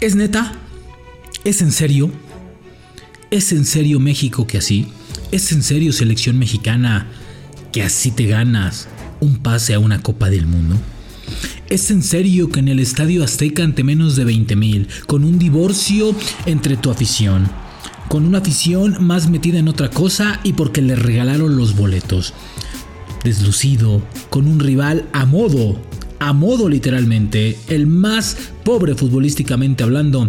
¿Es neta? ¿Es en serio? ¿Es en serio México que así? ¿Es en serio selección mexicana que así te ganas un pase a una Copa del Mundo? ¿Es en serio que en el Estadio Azteca ante menos de 20 mil, con un divorcio entre tu afición, con una afición más metida en otra cosa y porque le regalaron los boletos, deslucido, con un rival a modo, a modo literalmente, el más pobre futbolísticamente hablando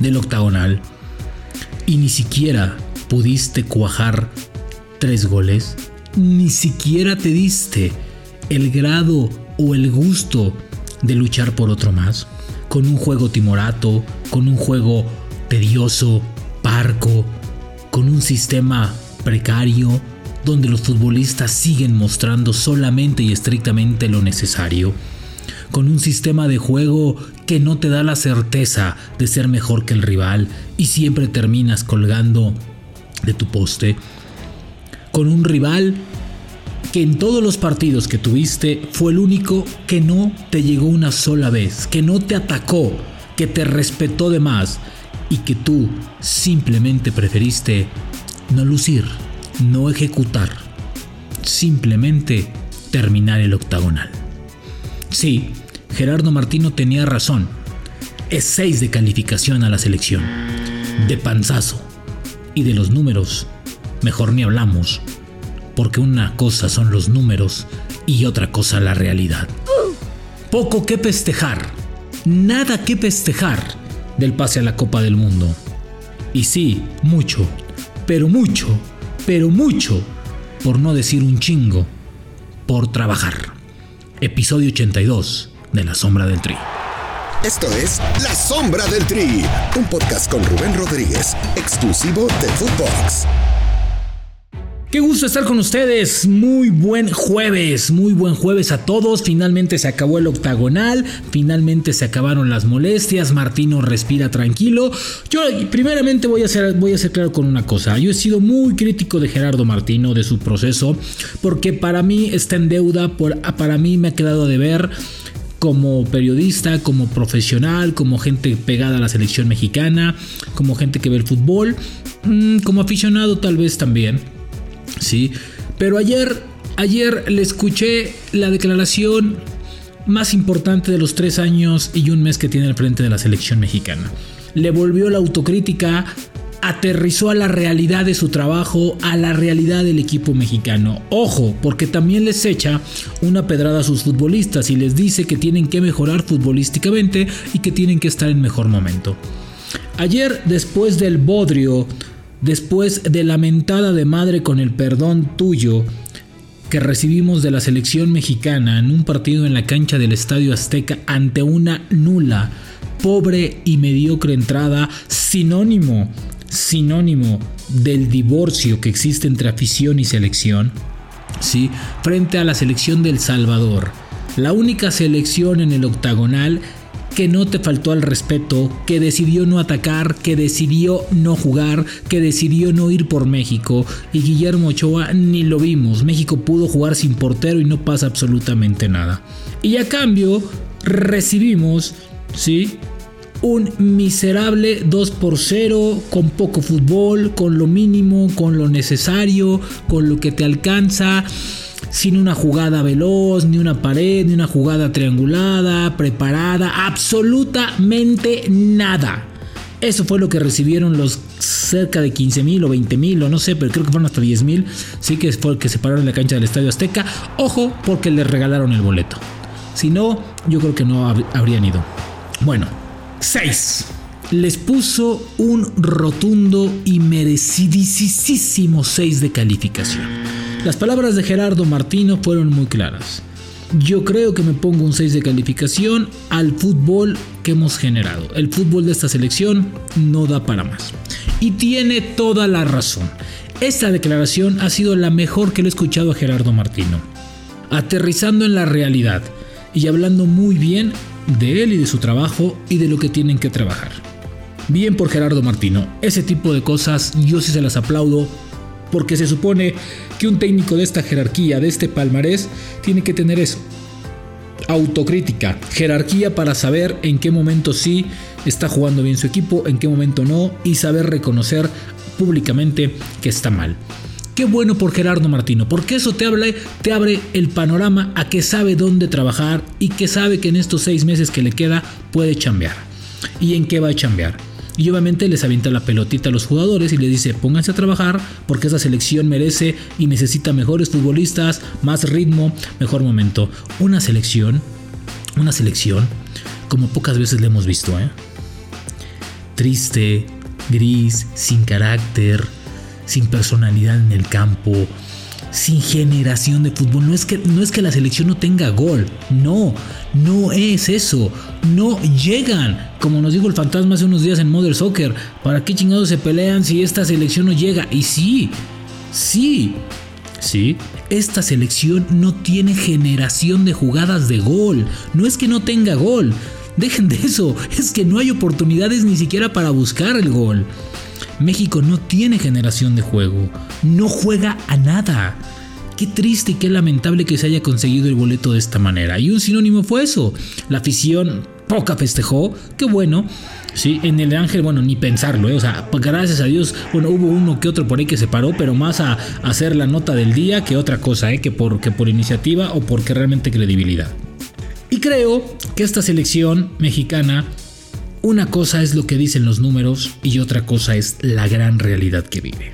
del octagonal, y ni siquiera pudiste cuajar tres goles, ni siquiera te diste el grado o el gusto de luchar por otro más, con un juego timorato, con un juego tedioso, parco, con un sistema precario, donde los futbolistas siguen mostrando solamente y estrictamente lo necesario, con un sistema de juego que no te da la certeza de ser mejor que el rival y siempre terminas colgando de tu poste, con un rival que en todos los partidos que tuviste fue el único que no te llegó una sola vez, que no te atacó, que te respetó de más y que tú simplemente preferiste no lucir, no ejecutar, simplemente terminar el octagonal. Sí, Gerardo Martino tenía razón. Es 6 de calificación a la selección. De panzazo. Y de los números, mejor ni hablamos porque una cosa son los números y otra cosa la realidad. Poco que festejar, nada que festejar del pase a la Copa del Mundo. Y sí, mucho, pero mucho, pero mucho, por no decir un chingo, por trabajar. Episodio 82 de La Sombra del Tri. Esto es La Sombra del Tri, un podcast con Rubén Rodríguez, exclusivo de Footbox. Qué gusto estar con ustedes. Muy buen jueves, muy buen jueves a todos. Finalmente se acabó el octagonal, finalmente se acabaron las molestias. Martino respira tranquilo. Yo primeramente voy a ser voy a ser claro con una cosa. Yo he sido muy crítico de Gerardo Martino de su proceso porque para mí está en deuda, por, para mí me ha quedado de ver como periodista, como profesional, como gente pegada a la selección mexicana, como gente que ve el fútbol, mm, como aficionado tal vez también. ¿Sí? Pero ayer, ayer le escuché la declaración más importante de los tres años y un mes que tiene al frente de la selección mexicana. Le volvió la autocrítica, aterrizó a la realidad de su trabajo, a la realidad del equipo mexicano. Ojo, porque también les echa una pedrada a sus futbolistas y les dice que tienen que mejorar futbolísticamente y que tienen que estar en mejor momento. Ayer, después del bodrio después de la mentada de madre con el perdón tuyo que recibimos de la selección mexicana en un partido en la cancha del Estadio Azteca ante una nula, pobre y mediocre entrada, sinónimo, sinónimo del divorcio que existe entre afición y selección, ¿sí? frente a la selección del Salvador, la única selección en el octagonal que no te faltó al respeto, que decidió no atacar, que decidió no jugar, que decidió no ir por México. Y Guillermo Ochoa ni lo vimos. México pudo jugar sin portero y no pasa absolutamente nada. Y a cambio recibimos, ¿sí? Un miserable 2 por 0, con poco fútbol, con lo mínimo, con lo necesario, con lo que te alcanza sin una jugada veloz, ni una pared, ni una jugada triangulada, preparada, absolutamente nada. Eso fue lo que recibieron los cerca de 15 mil o 20 mil o no sé, pero creo que fueron hasta 10 mil. Sí que fue el que se pararon la cancha del Estadio Azteca. Ojo, porque les regalaron el boleto. Si no, yo creo que no habrían ido. Bueno, 6. Les puso un rotundo y merecidísimo 6 de calificación. Las palabras de Gerardo Martino fueron muy claras. Yo creo que me pongo un 6 de calificación al fútbol que hemos generado. El fútbol de esta selección no da para más. Y tiene toda la razón. Esta declaración ha sido la mejor que le he escuchado a Gerardo Martino. Aterrizando en la realidad y hablando muy bien de él y de su trabajo y de lo que tienen que trabajar. Bien por Gerardo Martino. Ese tipo de cosas yo sí se las aplaudo porque se supone que un técnico de esta jerarquía, de este palmarés, tiene que tener eso. autocrítica, jerarquía para saber en qué momento sí está jugando bien su equipo, en qué momento no y saber reconocer públicamente que está mal. Qué bueno por Gerardo Martino, porque eso te, te abre el panorama a que sabe dónde trabajar y que sabe que en estos seis meses que le queda puede chambear. ¿Y en qué va a chambear? Y obviamente les avienta la pelotita a los jugadores y les dice pónganse a trabajar porque esa selección merece y necesita mejores futbolistas, más ritmo, mejor momento. Una selección, una selección como pocas veces le hemos visto, ¿eh? Triste, gris, sin carácter, sin personalidad en el campo, sin generación de fútbol. No es que, no es que la selección no tenga gol, no, no es eso. No llegan, como nos dijo el fantasma hace unos días en Mother Soccer. ¿Para qué chingados se pelean si esta selección no llega? Y sí, sí, sí, esta selección no tiene generación de jugadas de gol. No es que no tenga gol. Dejen de eso, es que no hay oportunidades ni siquiera para buscar el gol. México no tiene generación de juego, no juega a nada. Qué triste y qué lamentable que se haya conseguido el boleto de esta manera. Y un sinónimo fue eso. La afición poca festejó, qué bueno. Sí, en el Ángel, bueno, ni pensarlo, ¿eh? o sea, pues gracias a Dios, bueno, hubo uno que otro por ahí que se paró, pero más a, hacer la nota del día que otra cosa, ¿eh? que, por, que por iniciativa o porque realmente credibilidad. Y creo que esta selección mexicana una cosa es lo que dicen los números y otra cosa es la gran realidad que vive.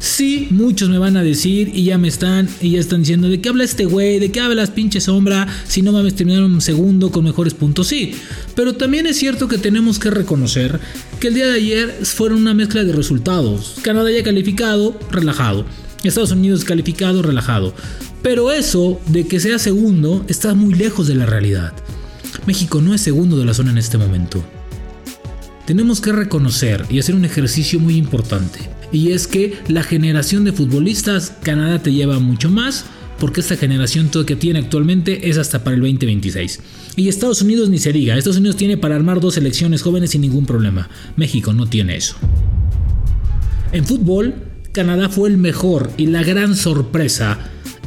Sí, muchos me van a decir y ya me están y ya están diciendo de qué habla este güey, de qué hablas pinche sombra, si no mames terminaron un segundo con mejores puntos, sí. Pero también es cierto que tenemos que reconocer que el día de ayer fueron una mezcla de resultados. Canadá ya calificado, relajado. Estados Unidos calificado, relajado. Pero eso de que sea segundo está muy lejos de la realidad. México no es segundo de la zona en este momento tenemos que reconocer y hacer un ejercicio muy importante. Y es que la generación de futbolistas, Canadá te lleva mucho más, porque esta generación que tiene actualmente es hasta para el 2026. Y Estados Unidos ni se diga, Estados Unidos tiene para armar dos selecciones jóvenes sin ningún problema. México no tiene eso. En fútbol, Canadá fue el mejor y la gran sorpresa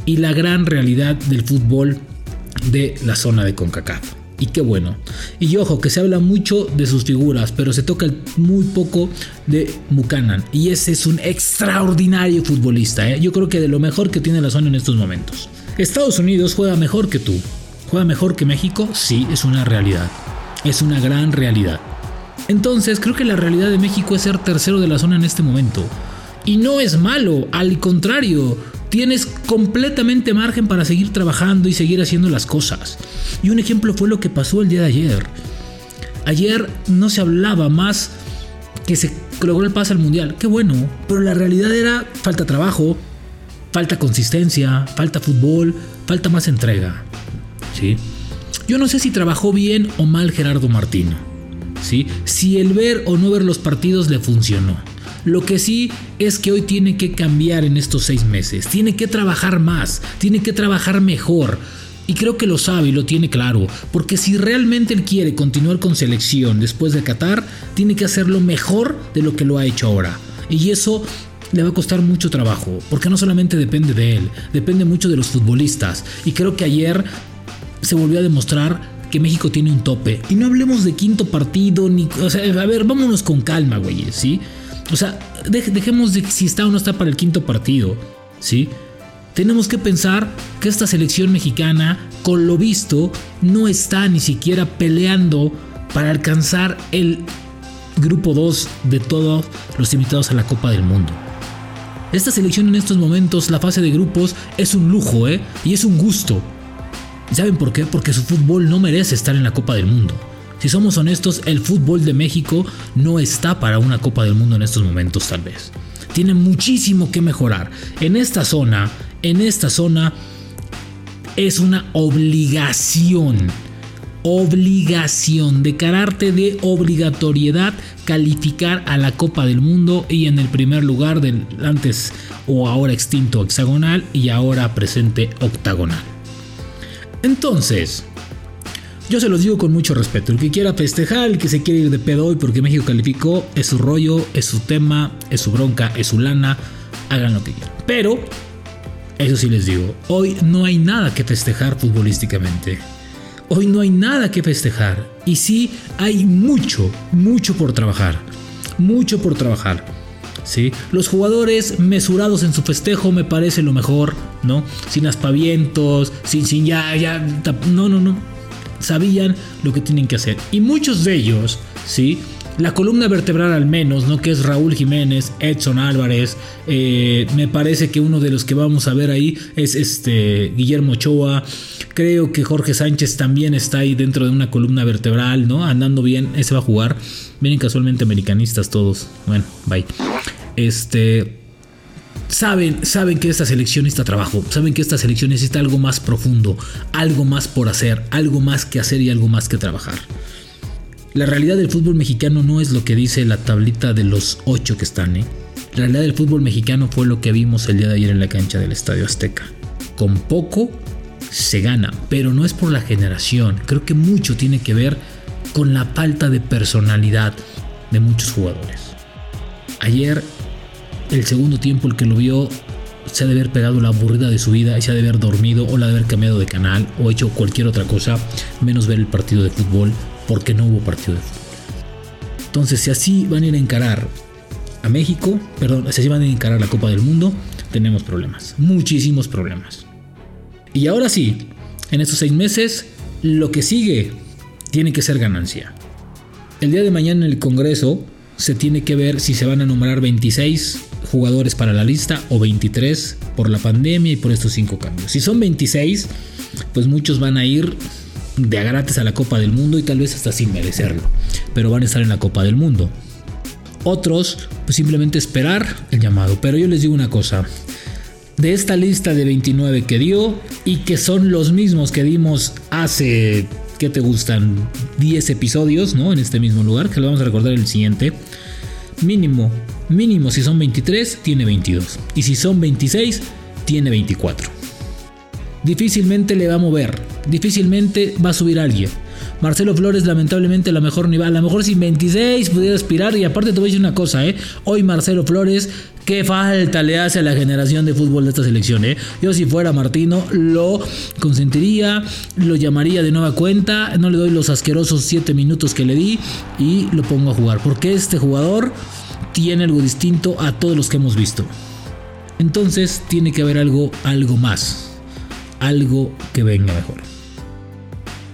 y la gran realidad del fútbol de la zona de CONCACAF y qué bueno. Y ojo, que se habla mucho de sus figuras, pero se toca muy poco de Buchanan. Y ese es un extraordinario futbolista. ¿eh? Yo creo que de lo mejor que tiene la zona en estos momentos. Estados Unidos juega mejor que tú. ¿Juega mejor que México? Sí, es una realidad. Es una gran realidad. Entonces creo que la realidad de México es ser tercero de la zona en este momento. Y no es malo, al contrario, tienes completamente margen para seguir trabajando y seguir haciendo las cosas. Y un ejemplo fue lo que pasó el día de ayer. Ayer no se hablaba más que se logró el pase al mundial. Qué bueno, pero la realidad era falta trabajo, falta consistencia, falta fútbol, falta más entrega. ¿Sí? Yo no sé si trabajó bien o mal Gerardo Martino. ¿Sí? Si el ver o no ver los partidos le funcionó. Lo que sí es que hoy tiene que cambiar en estos seis meses. Tiene que trabajar más, tiene que trabajar mejor. Y creo que lo sabe y lo tiene claro, porque si realmente él quiere continuar con selección después de Qatar, tiene que hacerlo mejor de lo que lo ha hecho ahora. Y eso le va a costar mucho trabajo, porque no solamente depende de él, depende mucho de los futbolistas. Y creo que ayer se volvió a demostrar que México tiene un tope. Y no hablemos de quinto partido, ni... O sea, a ver, vámonos con calma, güey, ¿sí? O sea, dejemos de si está o no está para el quinto partido, ¿sí? Tenemos que pensar que esta selección mexicana, con lo visto, no está ni siquiera peleando para alcanzar el grupo 2 de todos los invitados a la Copa del Mundo. Esta selección en estos momentos, la fase de grupos, es un lujo, ¿eh? Y es un gusto. ¿Saben por qué? Porque su fútbol no merece estar en la Copa del Mundo. Si somos honestos, el fútbol de México no está para una Copa del Mundo en estos momentos tal vez. Tiene muchísimo que mejorar. En esta zona, en esta zona es una obligación, obligación de carácter de obligatoriedad calificar a la Copa del Mundo y en el primer lugar del antes o ahora extinto hexagonal y ahora presente octagonal. Entonces, yo se los digo con mucho respeto. El que quiera festejar, el que se quiere ir de pedo hoy porque México calificó, es su rollo, es su tema, es su bronca, es su lana. Hagan lo que quieran. Pero, eso sí les digo, hoy no hay nada que festejar futbolísticamente. Hoy no hay nada que festejar. Y sí, hay mucho, mucho por trabajar. Mucho por trabajar. ¿Sí? Los jugadores mesurados en su festejo me parece lo mejor, ¿no? Sin aspavientos, sin, sin ya, ya, no, no, no. Sabían lo que tienen que hacer. Y muchos de ellos, ¿sí? La columna vertebral al menos, ¿no? Que es Raúl Jiménez, Edson Álvarez. Eh, me parece que uno de los que vamos a ver ahí es este Guillermo Ochoa. Creo que Jorge Sánchez también está ahí dentro de una columna vertebral, ¿no? Andando bien, ese va a jugar. Vienen casualmente americanistas todos. Bueno, bye. Este. Saben, saben que esta selección necesita trabajo, saben que esta selección necesita algo más profundo, algo más por hacer, algo más que hacer y algo más que trabajar. La realidad del fútbol mexicano no es lo que dice la tablita de los ocho que están, ¿eh? La realidad del fútbol mexicano fue lo que vimos el día de ayer en la cancha del Estadio Azteca. Con poco se gana, pero no es por la generación. Creo que mucho tiene que ver con la falta de personalidad de muchos jugadores. Ayer, el segundo tiempo, el que lo vio, se ha de haber pegado la aburrida de su vida y se ha de haber dormido o la de haber cambiado de canal o hecho cualquier otra cosa, menos ver el partido de fútbol porque no hubo partido de fútbol. Entonces, si así van a ir a encarar a México, perdón, si así van a encarar la Copa del Mundo, tenemos problemas, muchísimos problemas. Y ahora sí, en estos seis meses, lo que sigue tiene que ser ganancia. El día de mañana en el Congreso se tiene que ver si se van a nombrar 26 jugadores para la lista o 23 por la pandemia y por estos cinco cambios. Si son 26, pues muchos van a ir de a gratis a la Copa del Mundo y tal vez hasta sin merecerlo, pero van a estar en la Copa del Mundo. Otros, pues simplemente esperar el llamado. Pero yo les digo una cosa, de esta lista de 29 que dio y que son los mismos que dimos hace, ¿qué te gustan? 10 episodios, ¿no? En este mismo lugar, que lo vamos a recordar el siguiente. Mínimo, mínimo si son 23, tiene 22. Y si son 26, tiene 24. Difícilmente le va a mover, difícilmente va a subir alguien. Marcelo Flores lamentablemente a lo mejor ni va, a lo mejor sin 26 pudiera aspirar y aparte te voy a decir una cosa, ¿eh? Hoy Marcelo Flores, qué falta le hace a la generación de fútbol de esta selección, ¿eh? Yo si fuera Martino lo consentiría, lo llamaría de nueva cuenta, no le doy los asquerosos 7 minutos que le di y lo pongo a jugar, porque este jugador tiene algo distinto a todos los que hemos visto. Entonces tiene que haber algo, algo más, algo que venga mejor.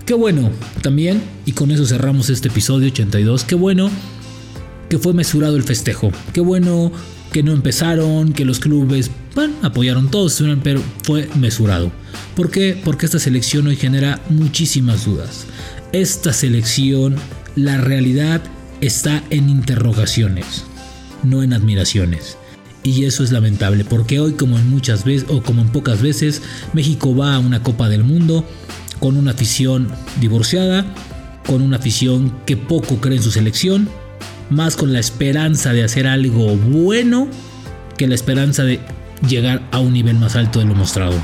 Qué bueno también, y con eso cerramos este episodio 82, qué bueno que fue mesurado el festejo, qué bueno que no empezaron, que los clubes apoyaron todos, pero fue mesurado. ¿Por qué? Porque esta selección hoy genera muchísimas dudas. Esta selección, la realidad está en interrogaciones, no en admiraciones. Y eso es lamentable, porque hoy como en muchas veces o como en pocas veces, México va a una Copa del Mundo con una afición divorciada, con una afición que poco cree en su selección, más con la esperanza de hacer algo bueno que la esperanza de llegar a un nivel más alto de lo mostrado.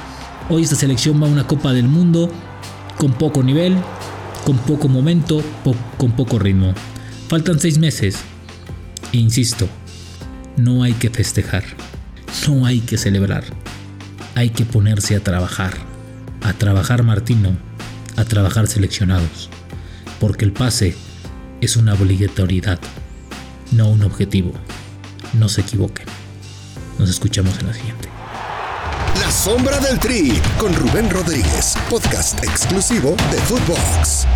Hoy esta selección va a una Copa del Mundo con poco nivel, con poco momento, con poco ritmo. Faltan seis meses. Insisto, no hay que festejar, no hay que celebrar, hay que ponerse a trabajar a trabajar Martino, a trabajar seleccionados, porque el pase es una obligatoriedad, no un objetivo. No se equivoquen. Nos escuchamos en la siguiente. La sombra del tri con Rubén Rodríguez, podcast exclusivo de Footbox.